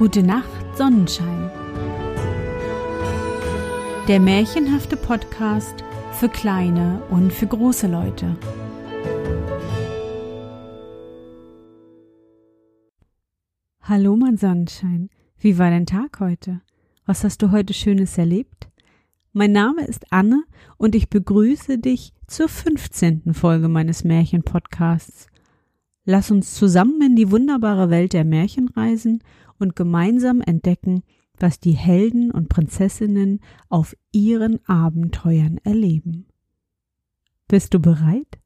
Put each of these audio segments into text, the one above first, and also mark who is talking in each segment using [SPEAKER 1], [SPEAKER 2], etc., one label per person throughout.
[SPEAKER 1] Gute Nacht, Sonnenschein. Der märchenhafte Podcast für kleine und für große Leute. Hallo, mein Sonnenschein. Wie war dein Tag heute? Was hast du heute Schönes erlebt? Mein Name ist Anne und ich begrüße dich zur 15. Folge meines Märchenpodcasts. Lass uns zusammen in die wunderbare Welt der Märchen reisen und gemeinsam entdecken, was die Helden und Prinzessinnen auf ihren Abenteuern erleben. Bist du bereit?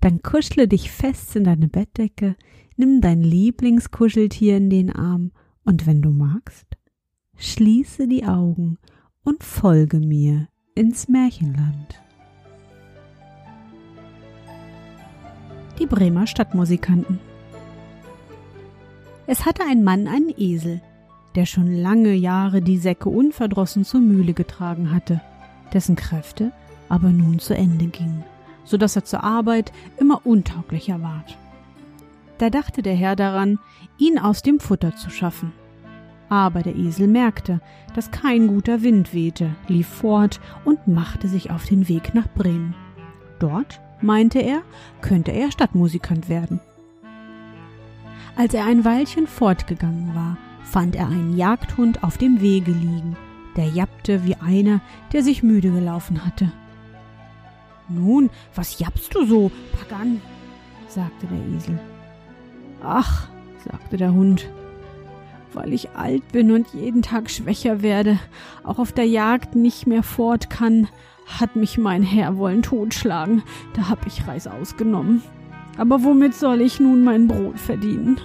[SPEAKER 1] Dann kuschle dich fest in deine Bettdecke, nimm dein Lieblingskuscheltier in den Arm und wenn du magst, schließe die Augen und folge mir ins Märchenland. Die Bremer Stadtmusikanten. Es hatte ein Mann einen Esel, der schon lange Jahre die Säcke unverdrossen zur Mühle getragen hatte, dessen Kräfte aber nun zu Ende gingen, so dass er zur Arbeit immer untauglicher ward. Da dachte der Herr daran, ihn aus dem Futter zu schaffen. Aber der Esel merkte, dass kein guter Wind wehte, lief fort und machte sich auf den Weg nach Bremen. Dort, meinte er, könnte er Stadtmusikant werden. Als er ein Weilchen fortgegangen war, fand er einen Jagdhund auf dem Wege liegen, der jappte wie einer, der sich müde gelaufen hatte. Nun, was jappst du so? Pack an, sagte der Esel. Ach, sagte der Hund, weil ich alt bin und jeden Tag schwächer werde, auch auf der Jagd nicht mehr fort kann, hat mich mein Herr wollen totschlagen, da hab ich Reis ausgenommen. Aber womit soll ich nun mein Brot verdienen?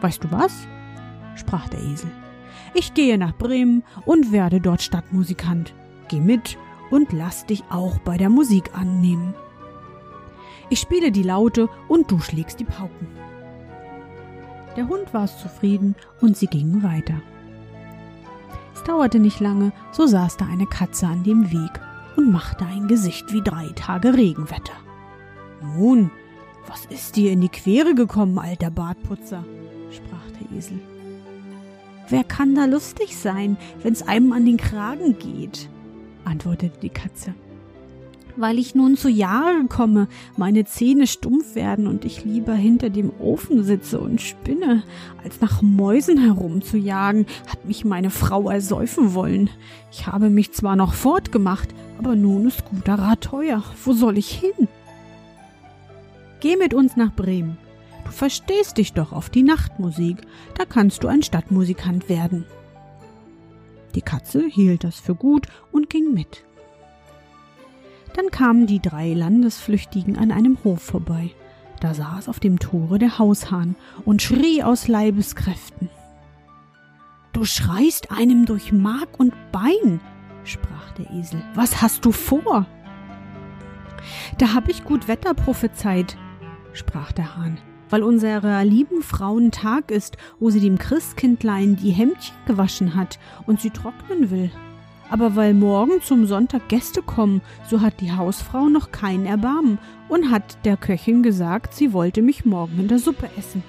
[SPEAKER 1] Weißt du was? sprach der Esel. Ich gehe nach Bremen und werde dort Stadtmusikant. Geh mit und lass dich auch bei der Musik annehmen. Ich spiele die Laute und du schlägst die Pauken. Der Hund war zufrieden und sie gingen weiter. Es dauerte nicht lange, so saß da eine Katze an dem Weg und machte ein Gesicht wie drei Tage Regenwetter. Nun, was ist dir in die Quere gekommen, alter Bartputzer? sprach der Esel. Wer kann da lustig sein, wenn's einem an den Kragen geht? antwortete die Katze weil ich nun zu Jahre komme, meine Zähne stumpf werden und ich lieber hinter dem Ofen sitze und spinne, als nach Mäusen herumzujagen, hat mich meine Frau ersäufen wollen. Ich habe mich zwar noch fortgemacht, aber nun ist guter Rat teuer. Wo soll ich hin? Geh mit uns nach Bremen. Du verstehst dich doch auf die Nachtmusik, da kannst du ein Stadtmusikant werden. Die Katze hielt das für gut und ging mit. Dann kamen die drei Landesflüchtigen an einem Hof vorbei. Da saß auf dem Tore der Haushahn und schrie aus Leibeskräften. Du schreist einem durch Mark und Bein, sprach der Esel. Was hast du vor? Da hab ich gut Wetter prophezeit, sprach der Hahn, weil unserer lieben Frauen Tag ist, wo sie dem Christkindlein die Hemdchen gewaschen hat und sie trocknen will aber weil morgen zum Sonntag Gäste kommen, so hat die Hausfrau noch kein Erbarmen und hat der Köchin gesagt, sie wollte mich morgen in der Suppe essen.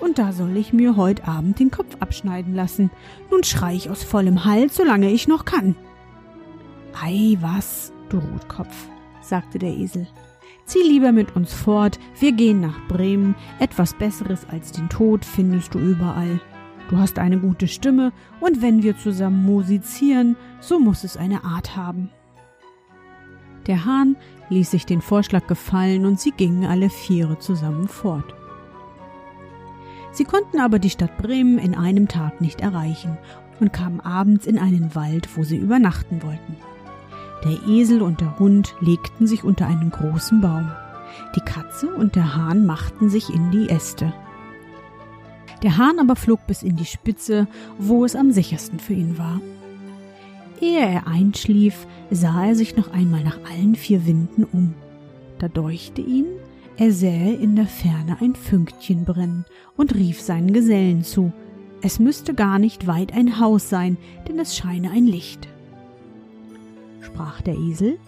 [SPEAKER 1] Und da soll ich mir heut Abend den Kopf abschneiden lassen. Nun schrei ich aus vollem Hals, solange ich noch kann. Ei, was, du Rotkopf, sagte der Esel. Zieh lieber mit uns fort, wir gehen nach Bremen, etwas Besseres als den Tod findest du überall. Du hast eine gute Stimme, und wenn wir zusammen musizieren, so muss es eine Art haben. Der Hahn ließ sich den Vorschlag gefallen, und sie gingen alle Viere zusammen fort. Sie konnten aber die Stadt Bremen in einem Tag nicht erreichen und kamen abends in einen Wald, wo sie übernachten wollten. Der Esel und der Hund legten sich unter einen großen Baum. Die Katze und der Hahn machten sich in die Äste. Der Hahn aber flog bis in die Spitze, wo es am sichersten für ihn war. Ehe er einschlief, sah er sich noch einmal nach allen vier Winden um. Da deuchte ihn, er sähe in der Ferne ein Fünkchen brennen und rief seinen Gesellen zu. Es müsste gar nicht weit ein Haus sein, denn es scheine ein Licht. Sprach der Esel,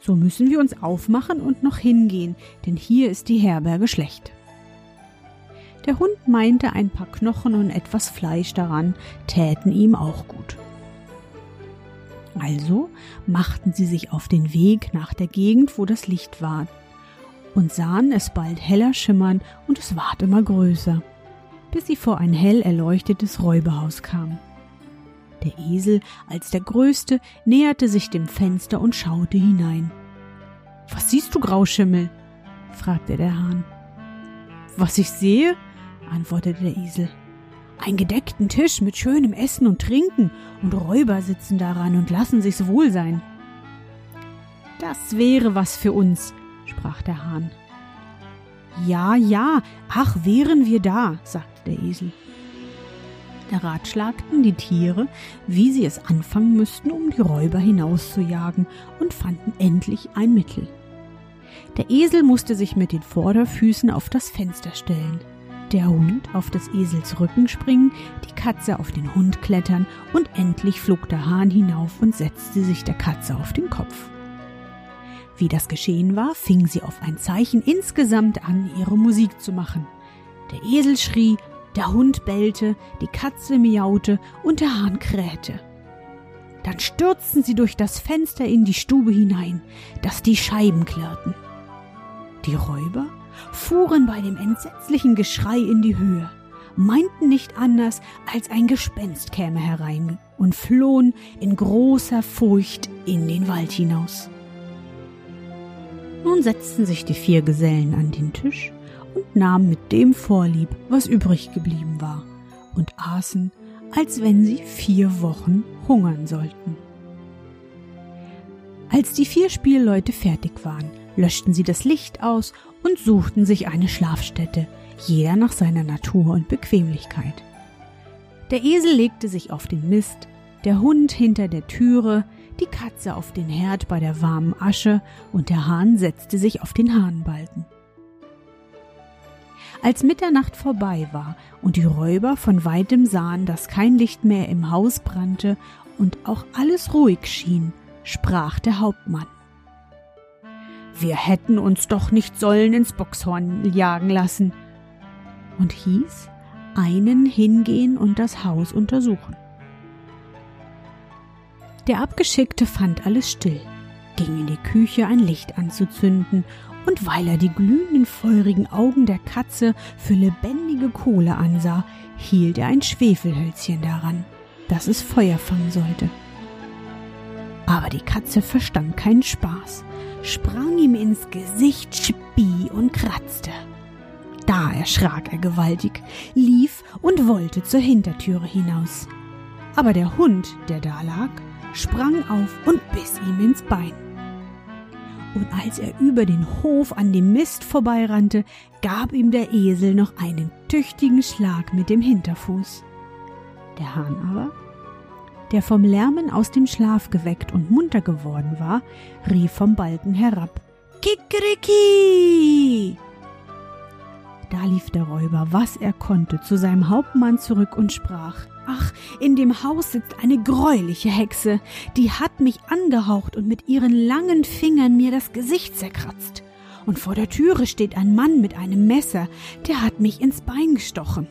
[SPEAKER 1] so müssen wir uns aufmachen und noch hingehen, denn hier ist die Herberge schlecht. Der Hund meinte, ein paar Knochen und etwas Fleisch daran täten ihm auch gut. Also machten sie sich auf den Weg nach der Gegend, wo das Licht war, und sahen es bald heller schimmern und es ward immer größer, bis sie vor ein hell erleuchtetes Räuberhaus kamen. Der Esel als der Größte näherte sich dem Fenster und schaute hinein. Was siehst du, Grauschimmel? fragte der Hahn. Was ich sehe? antwortete der Esel. Ein gedeckten Tisch mit schönem Essen und Trinken, und Räuber sitzen daran und lassen sich's wohl sein. Das wäre was für uns, sprach der Hahn. Ja, ja, ach, wären wir da, sagte der Esel. Ratschlagten die Tiere, wie sie es anfangen müssten, um die Räuber hinauszujagen, und fanden endlich ein Mittel. Der Esel musste sich mit den Vorderfüßen auf das Fenster stellen, der Hund auf des Esels Rücken springen, die Katze auf den Hund klettern und endlich flog der Hahn hinauf und setzte sich der Katze auf den Kopf. Wie das geschehen war, fing sie auf ein Zeichen insgesamt an, ihre Musik zu machen. Der Esel schrie, der Hund bellte, die Katze miaute und der Hahn krähte. Dann stürzten sie durch das Fenster in die Stube hinein, dass die Scheiben klirrten. Die Räuber fuhren bei dem entsetzlichen Geschrei in die Höhe, meinten nicht anders, als ein Gespenst käme herein und flohen in großer Furcht in den Wald hinaus. Nun setzten sich die vier Gesellen an den Tisch und nahmen mit dem Vorlieb, was übrig geblieben war, und aßen, als wenn sie vier Wochen hungern sollten. Als die vier Spielleute fertig waren, löschten sie das Licht aus und suchten sich eine Schlafstätte, jeder nach seiner Natur und Bequemlichkeit. Der Esel legte sich auf den Mist, der Hund hinter der Türe, die Katze auf den Herd bei der warmen Asche und der Hahn setzte sich auf den Hahnbalken. Als Mitternacht vorbei war und die Räuber von weitem sahen, dass kein Licht mehr im Haus brannte und auch alles ruhig schien, sprach der Hauptmann. Wir hätten uns doch nicht sollen ins Boxhorn jagen lassen. Und hieß, einen hingehen und das Haus untersuchen. Der Abgeschickte fand alles still, ging in die Küche ein Licht anzuzünden, und weil er die glühenden feurigen Augen der Katze für lebendige Kohle ansah, hielt er ein Schwefelhölzchen daran, dass es Feuer fangen sollte. Aber die Katze verstand keinen Spaß sprang ihm ins Gesicht, spie und kratzte. Da erschrak er gewaltig, lief und wollte zur Hintertüre hinaus. Aber der Hund, der da lag, sprang auf und biss ihm ins Bein. Und als er über den Hof an dem Mist vorbeirannte, gab ihm der Esel noch einen tüchtigen Schlag mit dem Hinterfuß. Der Hahn aber der vom Lärmen aus dem Schlaf geweckt und munter geworden war, rief vom Balken herab. Kikeriki! Da lief der Räuber, was er konnte, zu seinem Hauptmann zurück und sprach Ach, in dem Haus sitzt eine greuliche Hexe, die hat mich angehaucht und mit ihren langen Fingern mir das Gesicht zerkratzt. Und vor der Türe steht ein Mann mit einem Messer, der hat mich ins Bein gestochen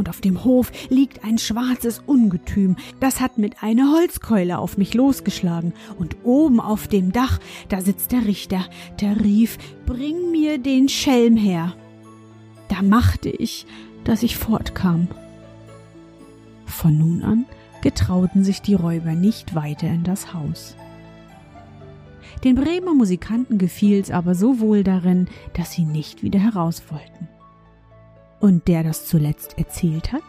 [SPEAKER 1] und auf dem Hof liegt ein schwarzes Ungetüm, das hat mit einer Holzkeule auf mich losgeschlagen, und oben auf dem Dach, da sitzt der Richter, der rief, bring mir den Schelm her. Da machte ich, dass ich fortkam. Von nun an getrauten sich die Räuber nicht weiter in das Haus. Den Bremer Musikanten gefiel's aber so wohl darin, dass sie nicht wieder heraus wollten. Und der das zuletzt erzählt hat,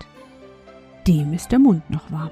[SPEAKER 1] dem ist der Mund noch warm.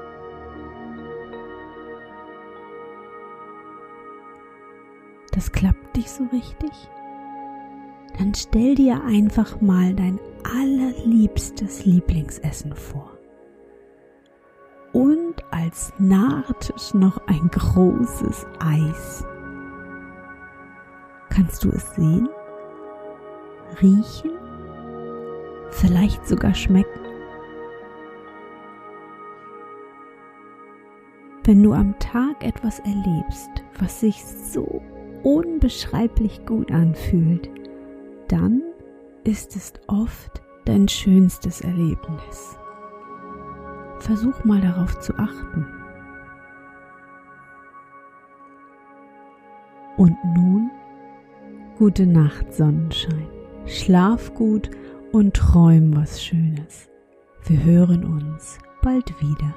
[SPEAKER 1] Das klappt nicht so richtig, dann stell dir einfach mal dein allerliebstes Lieblingsessen vor. Und als Nachtisch noch ein großes Eis. Kannst du es sehen? Riechen? Vielleicht sogar schmecken? Wenn du am Tag etwas erlebst, was sich so unbeschreiblich gut anfühlt, dann ist es oft dein schönstes Erlebnis. Versuch mal darauf zu achten. Und nun gute Nacht, Sonnenschein. Schlaf gut und träum was Schönes. Wir hören uns bald wieder.